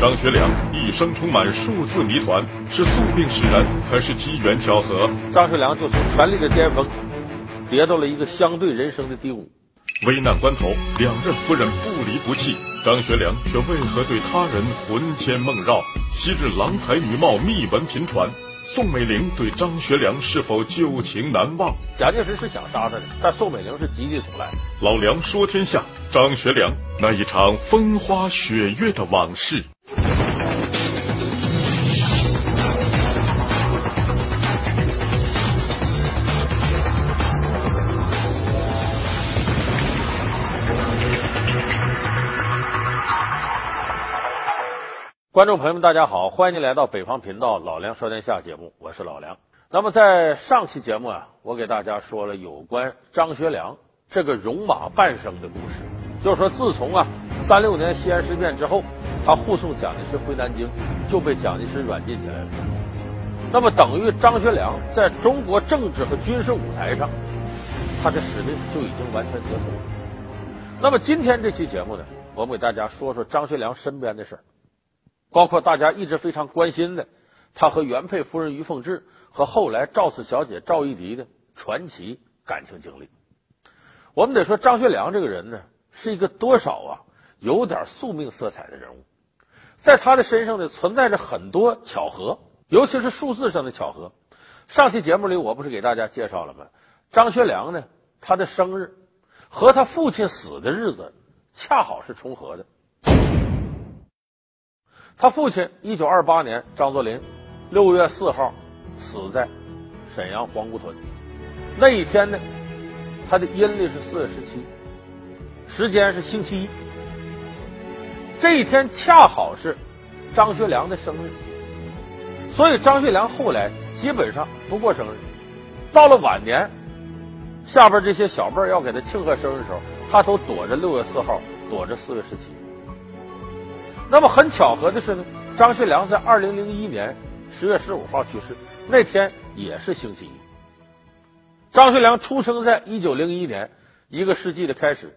张学良一生充满数字谜团，是宿命使然还是机缘巧合？张学良就从权力的巅峰跌到了一个相对人生的低谷。危难关头，两任夫人不离不弃，张学良却为何对他人魂牵梦绕？昔日郎才女貌，秘闻频传。宋美龄对张学良是否旧情难忘？蒋介石是想杀他的，但宋美龄是极力阻拦。老梁说天下，张学良那一场风花雪月的往事。观众朋友们，大家好，欢迎您来到北方频道老梁说天下节目，我是老梁。那么在上期节目啊，我给大家说了有关张学良这个戎马半生的故事，就是说自从啊三六年西安事变之后，他护送蒋介石回南京，就被蒋介石软禁起来了。那么等于张学良在中国政治和军事舞台上，他的使命就已经完全结束了。那么今天这期节目呢，我们给大家说说张学良身边的事儿。包括大家一直非常关心的，他和原配夫人于凤至和后来赵四小姐赵一荻的传奇感情经历。我们得说张学良这个人呢，是一个多少啊有点宿命色彩的人物，在他的身上呢存在着很多巧合，尤其是数字上的巧合。上期节目里我不是给大家介绍了吗？张学良呢，他的生日和他父亲死的日子恰好是重合的。他父亲一九二八年，张作霖六月四号死在沈阳黄姑屯。那一天呢，他的阴历是四月十七，时间是星期一。这一天恰好是张学良的生日，所以张学良后来基本上不过生日。到了晚年，下边这些小辈要给他庆贺生日的时候，他都躲着六月四号，躲着四月十七。那么很巧合的是呢，张学良在二零零一年十月十五号去世，那天也是星期一。张学良出生在一九零一年，一个世纪的开始；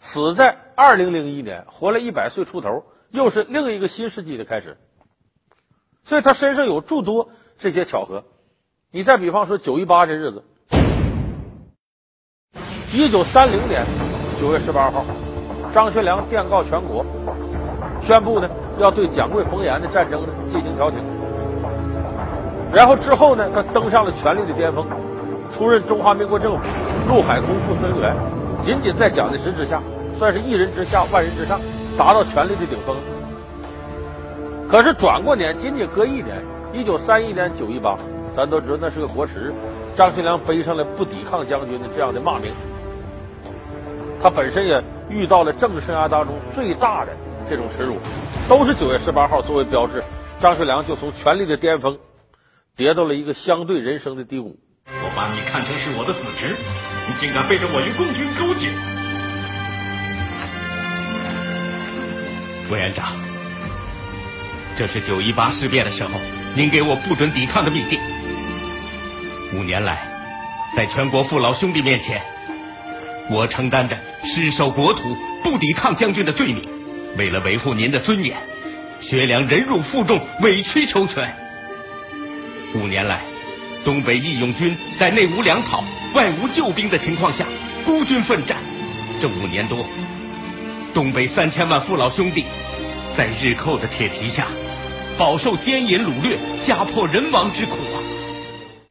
死在二零零一年，活了一百岁出头，又是另一个新世纪的开始。所以他身上有诸多这些巧合。你再比方说九一八这日子，一九三零年九月十八号，张学良电告全国。宣布呢，要对蒋桂冯阎的战争呢进行调停。然后之后呢，他登上了权力的巅峰，出任中华民国政府陆海空副司令员，仅仅在蒋介石之下，算是一人之下万人之上，达到权力的顶峰。可是转过年，仅仅隔一年，一九三一年九一八，咱都知道那是个国耻，张学良背上了不抵抗将军的这样的骂名。他本身也遇到了政治生涯当中最大的。这种耻辱，都是九月十八号作为标志，张学良就从权力的巅峰跌到了一个相对人生的低谷。我把你看成是我的子侄，你竟敢背着我与共军勾结！委员长，这是九一八事变的时候，您给我不准抵抗的命令。五年来，在全国父老兄弟面前，我承担着失守国土、不抵抗将军的罪名。为了维护您的尊严，学良忍辱负重，委曲求全。五年来，东北义勇军在内无粮草、外无救兵的情况下，孤军奋战。这五年多，东北三千万父老兄弟在日寇的铁蹄下，饱受奸淫掳掠、家破人亡之苦啊！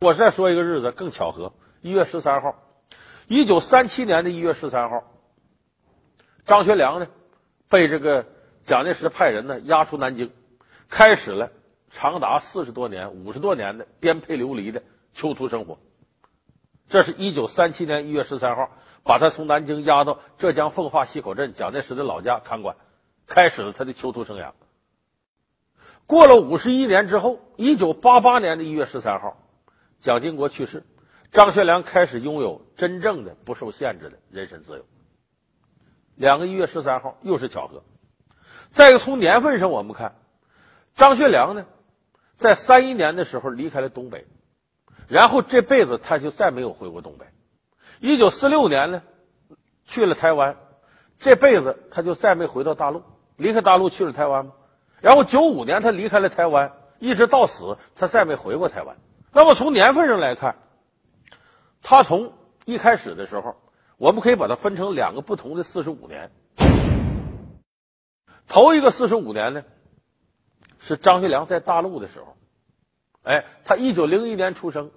我再说一个日子更巧合，一月十三号，一九三七年的一月十三号，张学良呢？被这个蒋介石派人呢押出南京，开始了长达四十多年、五十多年的颠沛流离的囚徒生活。这是一九三七年一月十三号，把他从南京押到浙江奉化溪口镇蒋介石的老家看管，开始了他的囚徒生涯。过了五十一年之后，一九八八年的一月十三号，蒋经国去世，张学良开始拥有真正的不受限制的人身自由。两个一月十三号又是巧合。再一个，从年份上我们看，张学良呢，在三一年的时候离开了东北，然后这辈子他就再没有回过东北。一九四六年呢，去了台湾，这辈子他就再没回到大陆，离开大陆去了台湾然后九五年他离开了台湾，一直到死他再没回过台湾。那么从年份上来看，他从一开始的时候，我们可以把它分成两个不同的四十五年。头一个四十五年呢，是张学良在大陆的时候。哎，他一九零一年出生，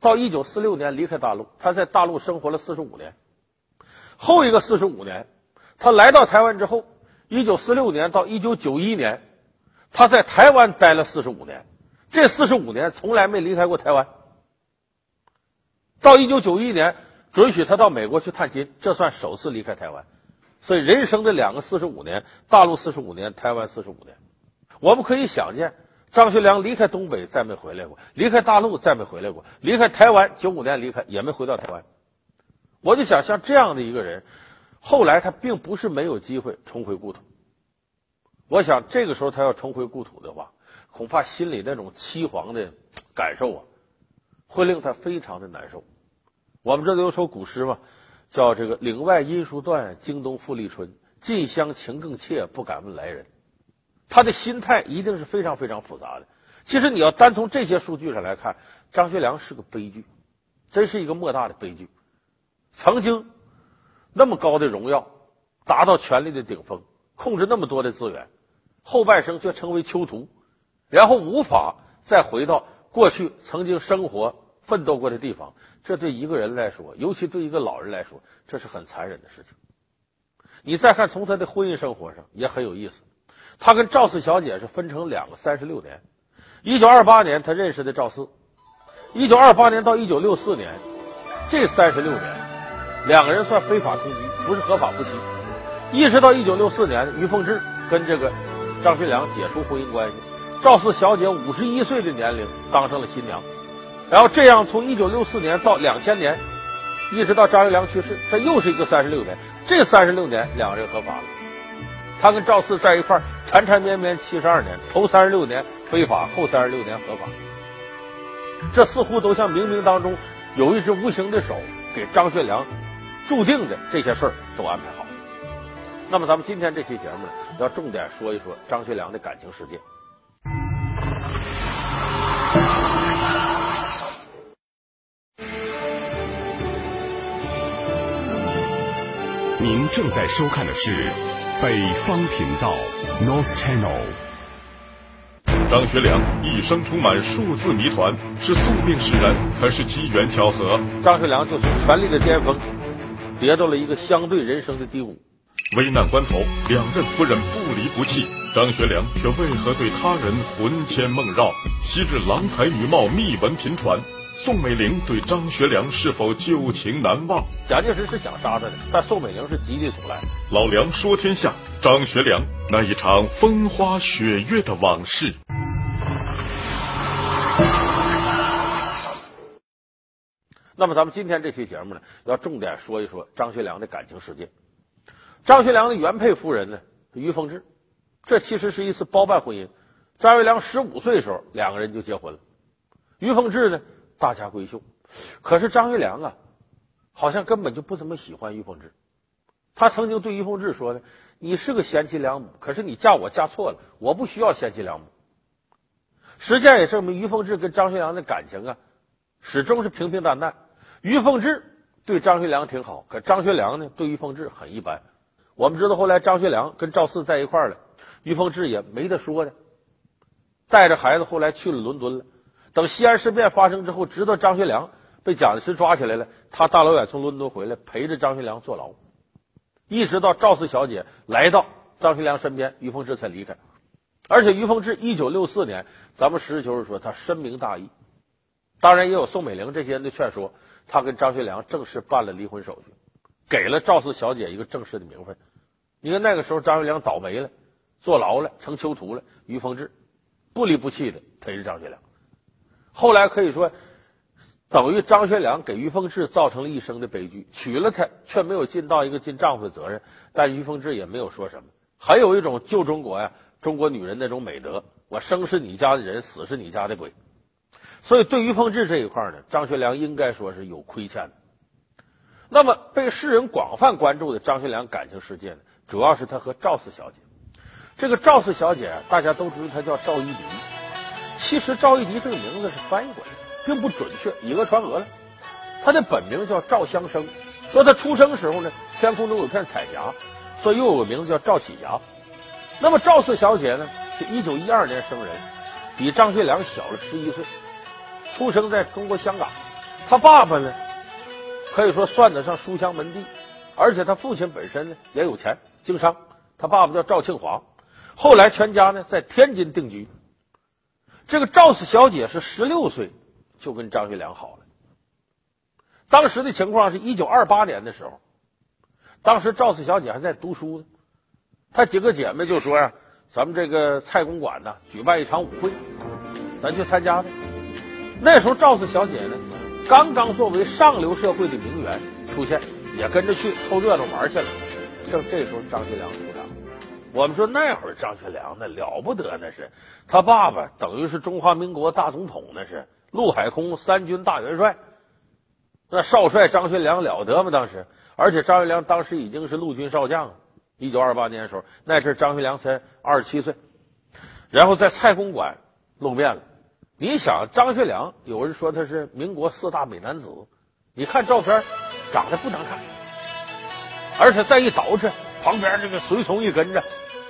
到一九四六年离开大陆，他在大陆生活了四十五年。后一个四十五年，他来到台湾之后，一九四六年到一九九一年，他在台湾待了四十五年。这四十五年从来没离开过台湾。到一九九一年，准许他到美国去探亲，这算首次离开台湾。所以，人生的两个四十五年，大陆四十五年，台湾四十五年，我们可以想见。张学良离开东北再没回来过，离开大陆再没回来过，离开台湾九五年离开也没回到台湾。我就想，像这样的一个人，后来他并不是没有机会重回故土。我想这个时候他要重回故土的话，恐怕心里那种凄惶的感受啊，会令他非常的难受。我们这里有首古诗嘛，叫这个“岭外音书断，京东复历春。近乡情更怯，不敢问来人。”他的心态一定是非常非常复杂的。其实你要单从这些数据上来看，张学良是个悲剧，真是一个莫大的悲剧。曾经那么高的荣耀，达到权力的顶峰，控制那么多的资源，后半生却成为囚徒，然后无法再回到过去曾经生活奋斗过的地方。这对一个人来说，尤其对一个老人来说，这是很残忍的事情。你再看从他的婚姻生活上也很有意思。他跟赵四小姐是分成两个三十六年。一九二八年他认识的赵四，一九二八年到一九六四年这三十六年，两个人算非法同居，不是合法夫妻。一直到一九六四年，于凤至跟这个张学良解除婚姻关系，赵四小姐五十一岁的年龄当上了新娘。然后这样从一九六四年到两千年，一直到张学良去世，这又是一个三十六年。这三十六年两个人合法了。他跟赵四在一块缠缠绵绵七十二年，头三十六年非法，后三十六年合法。这似乎都像冥冥当中有一只无形的手给张学良注定的这些事儿都安排好。那么咱们今天这期节目呢，要重点说一说张学良的感情世界。您正在收看的是。北方频道，North Channel。张学良一生充满数字谜团，是宿命使然，还是机缘巧合？张学良就从权力的巅峰跌到了一个相对人生的低谷。危难关头，两任夫人不离不弃，张学良却为何对他人魂牵梦绕？昔日郎才女貌，秘闻频传。宋美龄对张学良是否旧情难忘？蒋介石是想杀他的，但宋美龄是极力阻拦。老梁说天下，张学良那一场风花雪月的往事。那么，咱们今天这期节目呢，要重点说一说张学良的感情世界。张学良的原配夫人呢，于凤至，这其实是一次包办婚姻。张学良十五岁的时候，两个人就结婚了。于凤至呢？大家闺秀，可是张学良啊，好像根本就不怎么喜欢于凤至。他曾经对于凤至说呢：“你是个贤妻良母，可是你嫁我嫁错了，我不需要贤妻良母。”实践也证明，于凤至跟张学良的感情啊，始终是平平淡淡。于凤至对张学良挺好，可张学良呢，对于凤至很一般。我们知道，后来张学良跟赵四在一块了，于凤至也没得说的，带着孩子后来去了伦敦了。等西安事变发生之后，知道张学良被蒋介石抓起来了，他大老远从伦敦回来，陪着张学良坐牢，一直到赵四小姐来到张学良身边，于凤至才离开。而且于凤至一九六四年，咱们实事求是说，他深明大义，当然也有宋美龄这些人的劝说，他跟张学良正式办了离婚手续，给了赵四小姐一个正式的名分。你看那个时候，张学良倒霉了，坐牢了，成囚徒了，于凤至不离不弃的陪着张学良。后来可以说，等于张学良给于凤至造成了一生的悲剧，娶了她却没有尽到一个尽丈夫的责任，但于凤至也没有说什么。还有一种旧中国呀，中国女人那种美德，我生是你家的人，死是你家的鬼。所以对于凤至这一块呢，张学良应该说是有亏欠的。那么被世人广泛关注的张学良感情世界呢，主要是他和赵四小姐。这个赵四小姐，大家都知道她叫赵一迪。其实赵一迪这个名字是翻译过来，并不准确，以讹传讹了。他的本名叫赵香生，说他出生时候呢，天空中有片彩霞，所以又有个名字叫赵启霞。那么赵四小姐呢，是一九一二年生人，比张学良小了十一岁，出生在中国香港。他爸爸呢，可以说算得上书香门第，而且他父亲本身呢也有钱，经商。他爸爸叫赵庆华，后来全家呢在天津定居。这个赵四小姐是十六岁就跟张学良好了。当时的情况是一九二八年的时候，当时赵四小姐还在读书呢。她几个姐妹就说呀：“咱们这个蔡公馆呢举办一场舞会，咱去参加呗。”那时候赵四小姐呢刚刚作为上流社会的名媛出现，也跟着去凑热闹玩去了。正这时候张学良出场，我们说那会儿张学良那了不得，那是他爸爸等于是中华民国大总统，那是陆海空三军大元帅，那少帅张学良了得吗？当时，而且张学良当时已经是陆军少将了。一九二八年的时候，那阵张学良才二十七岁，然后在蔡公馆露面了。你想，张学良有人说他是民国四大美男子，你看照片长得不难看，而且再一捯饬，旁边这个随从一跟着，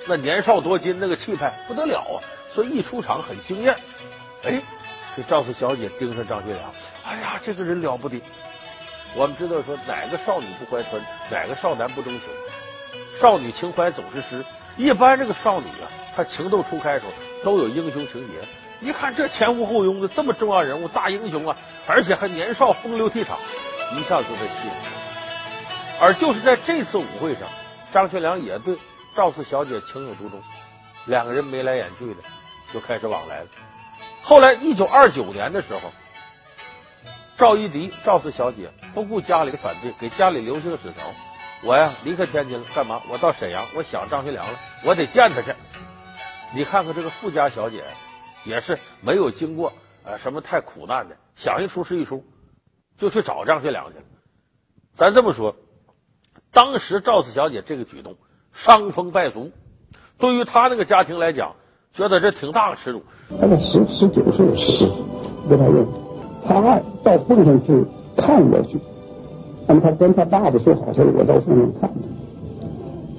那年少多金，那个气派不得了啊！所以一出场很惊艳。哎，这赵四小姐盯上张学良，哎呀，这个人了不得。我们知道说，哪个少女不怀春，哪个少男不钟情。少女情怀总是诗，一般这个少女啊，她情窦初开的时候都有英雄情节。一看这前呼后拥的这么重要人物，大英雄啊，而且还年少风流倜傥，一下就被吸引。而就是在这次舞会上，张学良也对赵四小姐情有独钟，两个人眉来眼去的就开始往来了。后来一九二九年的时候，赵一迪赵四小姐不顾家里的反对，给家里留下个纸条。我呀，离开天津了，干嘛？我到沈阳，我想张学良了，我得见他去。你看看这个富家小姐，也是没有经过呃什么太苦难的，想一出是一出，就去找张学良去了。咱这么说，当时赵四小姐这个举动伤风败俗，对于她那个家庭来讲，觉得这挺大的耻辱。他在十十九岁的时跟他认，他爱到奉上去看我去。那么他跟他爸爸说好事我到凤上看他。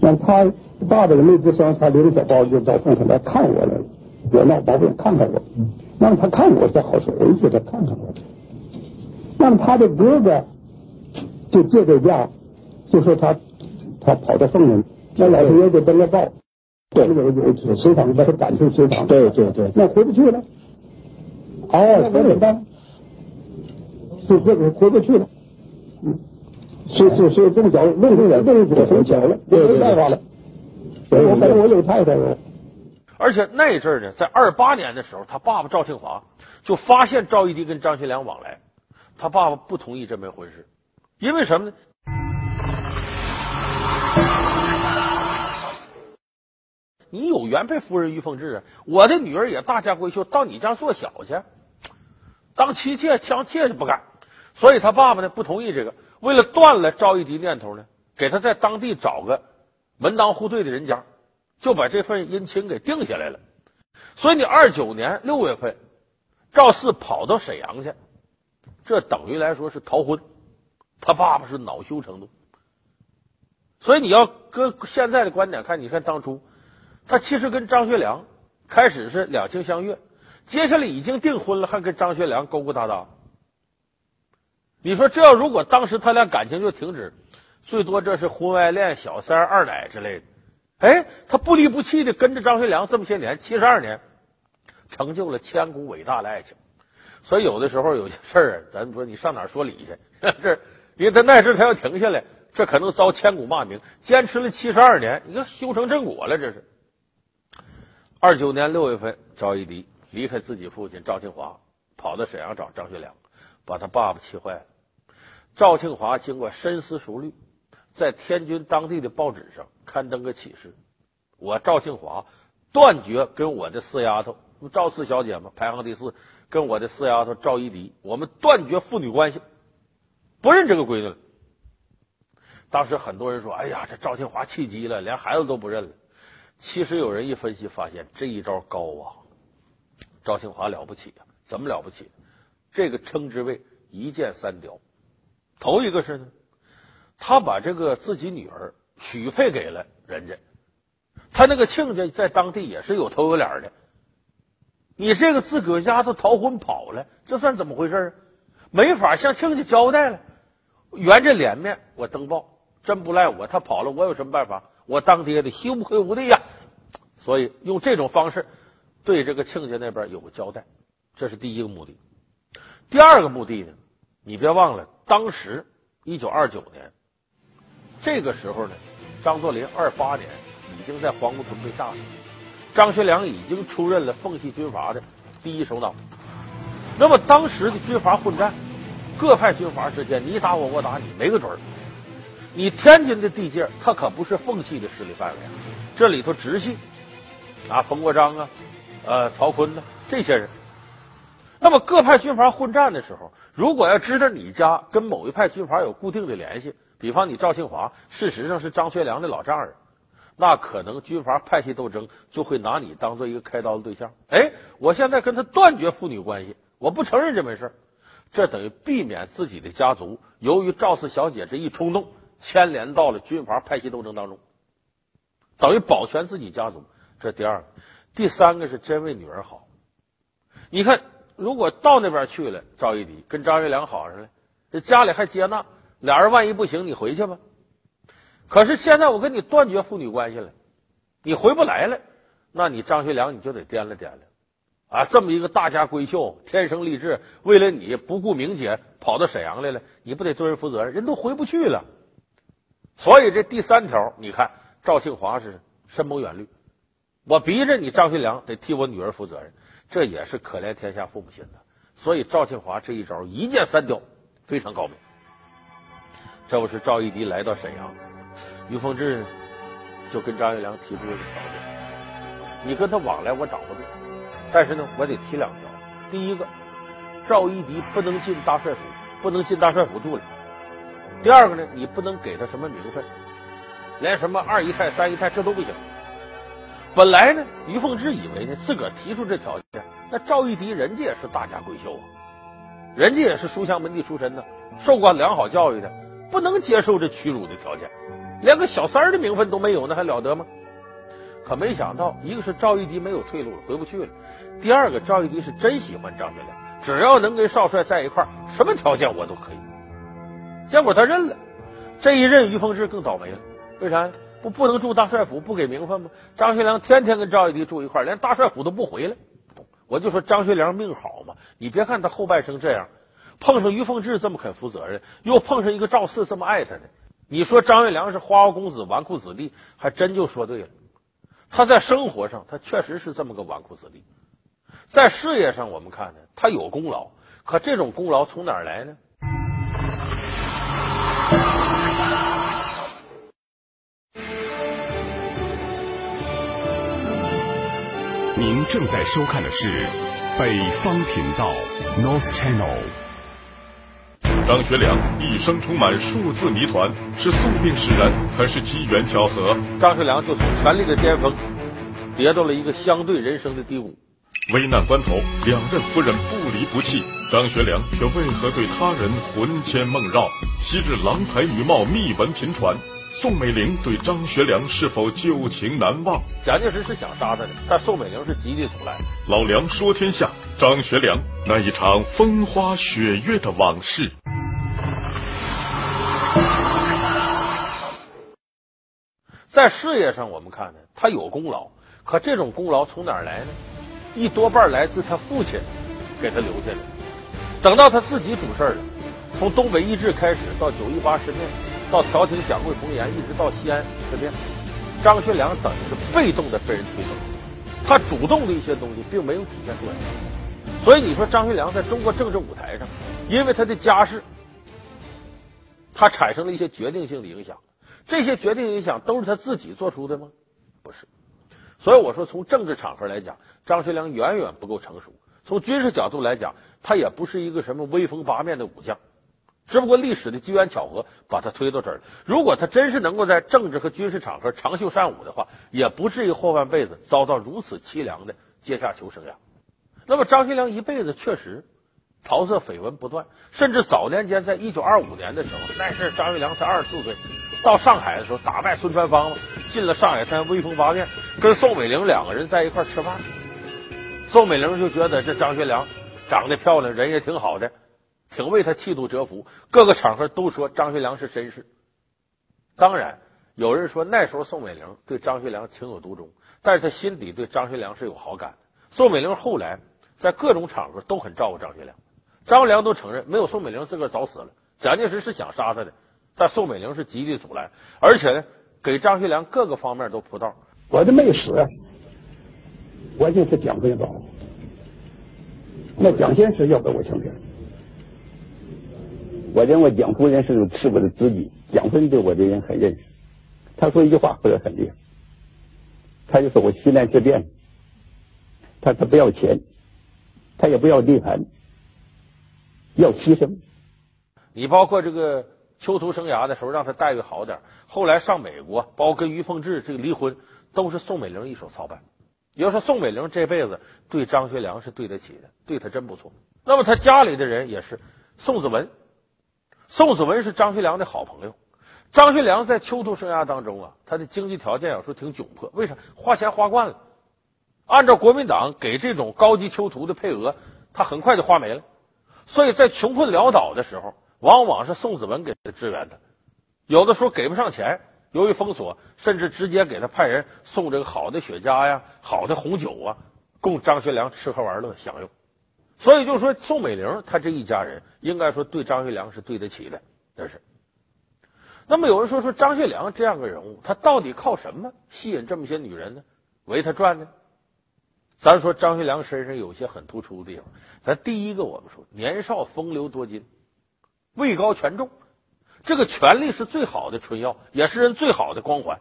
那他爸爸也没吱声，他拎着小包就到凤上来看我来了。我闹宝贝看看我。那么他看我是好事，我就他看看我。那么他的哥哥就借这架，就说他他跑到凤上，那老头也得登了报，对，有有祠堂把他赶出祠堂。对对对。那回不去了。哦，那怎么办？是这个回不去了。嗯。是是是，动脚弄动了，动脚动脚了，没办法了。我反正我有太太了。而且那阵儿呢，在二八年的时候，他爸爸赵庆华就发现赵一荻跟张学良往来，他爸爸不同意这门婚事，因为什么呢？你有原配夫人于凤至啊，我的女儿也大家闺秀，到你家做小去，当妻妾相妾就不干，所以他爸爸呢不同意这个。为了断了赵一迪念头呢，给他在当地找个门当户对的人家，就把这份姻亲给定下来了。所以你二九年六月份，赵四跑到沈阳去，这等于来说是逃婚。他爸爸是恼羞成怒。所以你要搁现在的观点看，你看当初他其实跟张学良开始是两情相悦，接下来已经订婚了，还跟张学良勾勾搭搭。你说这要如果当时他俩感情就停止，最多这是婚外恋、小三、二奶之类的。哎，他不离不弃的跟着张学良这么些年，七十二年，成就了千古伟大的爱情。所以有的时候有些事儿，咱说你上哪说理去？这因为他那时他要停下来，这可能遭千古骂名。坚持了七十二年，你看修成正果了，这是。二九年六月份，赵一迪离开自己父亲赵庆华，跑到沈阳找张学良，把他爸爸气坏了。赵庆华经过深思熟虑，在天津当地的报纸上刊登个启事：我赵庆华断绝跟我的四丫头赵四小姐嘛，排行第四，跟我的四丫头赵一迪，我们断绝父女关系，不认这个闺女了。当时很多人说：“哎呀，这赵庆华气急了，连孩子都不认了。”其实有人一分析发现，这一招高啊！赵庆华了不起啊！怎么了不起？这个称之为一箭三雕。头一个是呢，他把这个自己女儿许配给了人家，他那个亲家在当地也是有头有脸的。你这个自个家都逃婚跑了，这算怎么回事啊？没法向亲家交代了，圆着脸面我登报，真不赖我，他跑了，我有什么办法？我当爹的羞愧无地呀！所以用这种方式对这个亲家那边有个交代，这是第一个目的。第二个目的呢，你别忘了，当时一九二九年这个时候呢，张作霖二八年已经在黄姑屯被炸死，张学良已经出任了奉系军阀的第一首脑。那么当时的军阀混战，各派军阀之间你打我我打你没个准儿。你天津的地界，它可不是奉系的势力范围啊，这里头直系啊，冯国璋啊，呃，曹锟呢这些人。那么各派军阀混战的时候，如果要知道你家跟某一派军阀有固定的联系，比方你赵庆华事实上是张学良的老丈人，那可能军阀派系斗争就会拿你当做一个开刀的对象。哎，我现在跟他断绝父女关系，我不承认这回事这等于避免自己的家族由于赵四小姐这一冲动牵连到了军阀派系斗争当中，等于保全自己家族。这第二个，第三个是真为女儿好。你看。如果到那边去了，赵一荻跟张学良好上了，这家里还接纳，俩人万一不行，你回去吧。可是现在我跟你断绝父女关系了，你回不来了，那你张学良你就得掂量掂量啊！这么一个大家闺秀，天生丽质，为了你不顾名节跑到沈阳来了，你不得对人负责任？人都回不去了。所以这第三条，你看赵庆华是深谋远虑，我逼着你张学良得替我女儿负责任。这也是可怜天下父母心的，所以赵庆华这一招一箭三雕，非常高明。这不是赵一荻来到沈阳，于凤至就跟张学良提出一个条件：你跟他往来我掌握住，但是呢，我得提两条。第一个，赵一荻不能进大帅府，不能进大帅府住了；第二个呢，你不能给他什么名分，连什么二姨太、三姨太这都不行。本来呢，于凤至以为呢，自个儿提出这条件，那赵一荻人家也是大家闺秀啊，人家也是书香门第出身的，受过良好教育的，不能接受这屈辱的条件，连个小三儿的名分都没有，那还了得吗？可没想到，一个是赵一荻没有退路了，回不去了；第二个，赵一荻是真喜欢张学良，只要能跟少帅在一块儿，什么条件我都可以。结果他认了，这一认，于凤至更倒霉了，为啥？不不能住大帅府，不给名分吗？张学良天天跟赵一荻住一块连大帅府都不回来。我就说张学良命好嘛，你别看他后半生这样，碰上于凤至这么肯负责任，又碰上一个赵四这么爱他的，你说张学良是花花公子、纨绔子弟，还真就说对了。他在生活上，他确实是这么个纨绔子弟；在事业上，我们看呢，他有功劳，可这种功劳从哪儿来呢？您正在收看的是北方频道 North Channel。张学良一生充满数字谜团，是宿命使然，还是机缘巧合？张学良就从权力的巅峰跌到了一个相对人生的低谷。危难关头，两任夫人不离不弃，张学良却为何对他人魂牵梦绕？昔日郎才女貌，秘闻频传。宋美龄对张学良是否旧情难忘？蒋介石是想杀他的，但宋美龄是极力阻拦。老梁说天下，张学良那一场风花雪月的往事。在事业上，我们看呢，他有功劳，可这种功劳从哪儿来呢？一多半来自他父亲给他留下的。等到他自己主事了，从东北易帜开始，到九一八事变。到调停蒋桂冯阎，一直到西安事变，张学良等于是被动的被人推走，他主动的一些东西并没有体现出来。所以你说张学良在中国政治舞台上，因为他的家世，他产生了一些决定性的影响。这些决定影响都是他自己做出的吗？不是。所以我说，从政治场合来讲，张学良远远不够成熟；从军事角度来讲，他也不是一个什么威风八面的武将。只不过历史的机缘巧合把他推到这儿。如果他真是能够在政治和军事场合长袖善舞的话，也不至于后半辈子遭到如此凄凉的阶下囚生涯。那么张学良一辈子确实桃色绯闻不断，甚至早年间在一九二五年的时候，那是张学良才二十四岁，到上海的时候打败孙传芳了进了上海滩威风八面，跟宋美龄两个人在一块吃饭。宋美龄就觉得这张学良长得漂亮，人也挺好的。挺为他气度折服，各个场合都说张学良是绅士。当然，有人说那时候宋美龄对张学良情有独钟，但是他心底对张学良是有好感的。宋美龄后来在各种场合都很照顾张学良，张学良都承认没有宋美龄自个儿早死了。蒋介石是想杀他的，但宋美龄是极力阻拦，而且呢，给张学良各个方面都铺道。我这没死，我就是蒋分宝。那蒋先生要给我强点。我认为蒋夫人是是我的知己，蒋夫人对我这人很认识。他说一句话或者很厉害，他就说我西南之变，他他不要钱，他也不要地盘，要牺牲。你包括这个囚徒生涯的时候，让他待遇好点，后来上美国，包括跟于凤至这个离婚，都是宋美龄一手操办。要说宋美龄这辈子对张学良是对得起的，对他真不错。那么他家里的人也是宋子文。宋子文是张学良的好朋友。张学良在囚徒生涯当中啊，他的经济条件有时候挺窘迫。为啥？花钱花惯了。按照国民党给这种高级囚徒的配额，他很快就花没了。所以在穷困潦倒的时候，往往是宋子文给他支援的。有的时候给不上钱，由于封锁，甚至直接给他派人送这个好的雪茄呀、好的红酒啊，供张学良吃喝玩乐享用。所以就说宋美龄她这一家人应该说对张学良是对得起的，这是。那么有人说说张学良这样个人物，他到底靠什么吸引这么些女人呢？围他转呢？咱说张学良身上有些很突出的地方。咱第一个我们说年少风流多金，位高权重，这个权力是最好的春药，也是人最好的光环。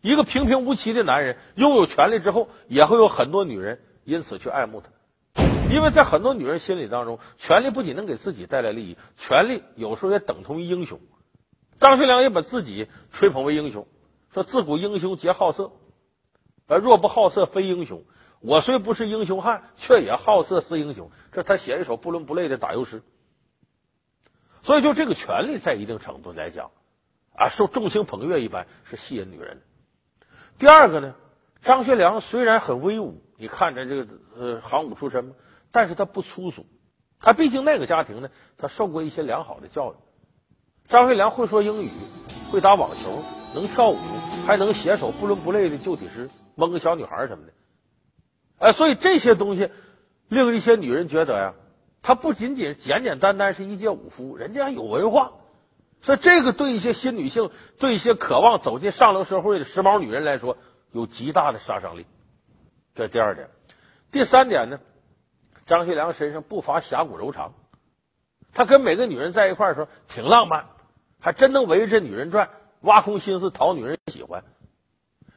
一个平平无奇的男人拥有权力之后，也会有很多女人因此去爱慕他。因为在很多女人心里当中，权力不仅能给自己带来利益，权力有时候也等同于英雄。张学良也把自己吹捧为英雄，说自古英雄皆好色，而若不好色非英雄。我虽不是英雄汉，却也好色似英雄。这他写一首不伦不类的打油诗。所以就这个权力，在一定程度来讲啊，受众星捧月一般是吸引女人的。第二个呢，张学良虽然很威武，你看着这个呃行武出身嘛。但是他不粗俗，他毕竟那个家庭呢，他受过一些良好的教育。张学良会说英语，会打网球，能跳舞，还能写首不伦不类的旧体诗，蒙个小女孩什么的。哎，所以这些东西令一些女人觉得呀，他不仅仅简简单单是一介武夫，人家有文化。所以这个对一些新女性，对一些渴望走进上流社会的时髦女人来说，有极大的杀伤力。这第二点，第三点呢？张学良身上不乏侠骨柔肠，他跟每个女人在一块儿的时候挺浪漫，还真能围着女人转，挖空心思讨女人喜欢。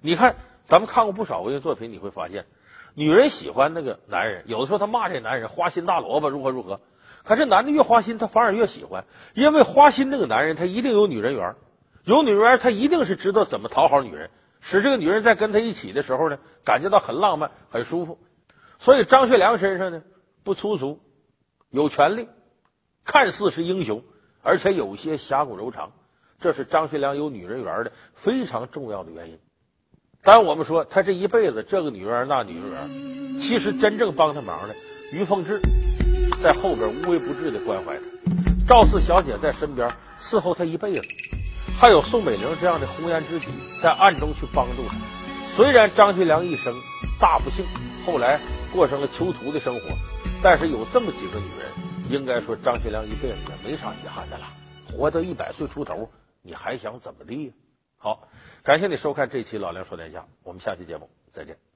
你看，咱们看过不少文学作品，你会发现，女人喜欢那个男人，有的时候他骂这男人花心大萝卜如何如何，可这男的越花心，他反而越喜欢，因为花心那个男人他一定有女人缘，有女人缘，他一定是知道怎么讨好女人，使这个女人在跟他一起的时候呢，感觉到很浪漫、很舒服。所以张学良身上呢。不粗俗，有权利，看似是英雄，而且有些侠骨柔肠，这是张学良有女人缘的非常重要的原因。当然，我们说他这一辈子这个女人那女人缘，其实真正帮他忙的于凤至在后边无微不至的关怀他，赵四小姐在身边伺候他一辈子，还有宋美龄这样的红颜知己在暗中去帮助他。虽然张学良一生大不幸，后来过上了囚徒的生活。但是有这么几个女人，应该说张学良一辈子也没啥遗憾的了。活到一百岁出头，你还想怎么地？好，感谢你收看这期《老梁说天下》，我们下期节目再见。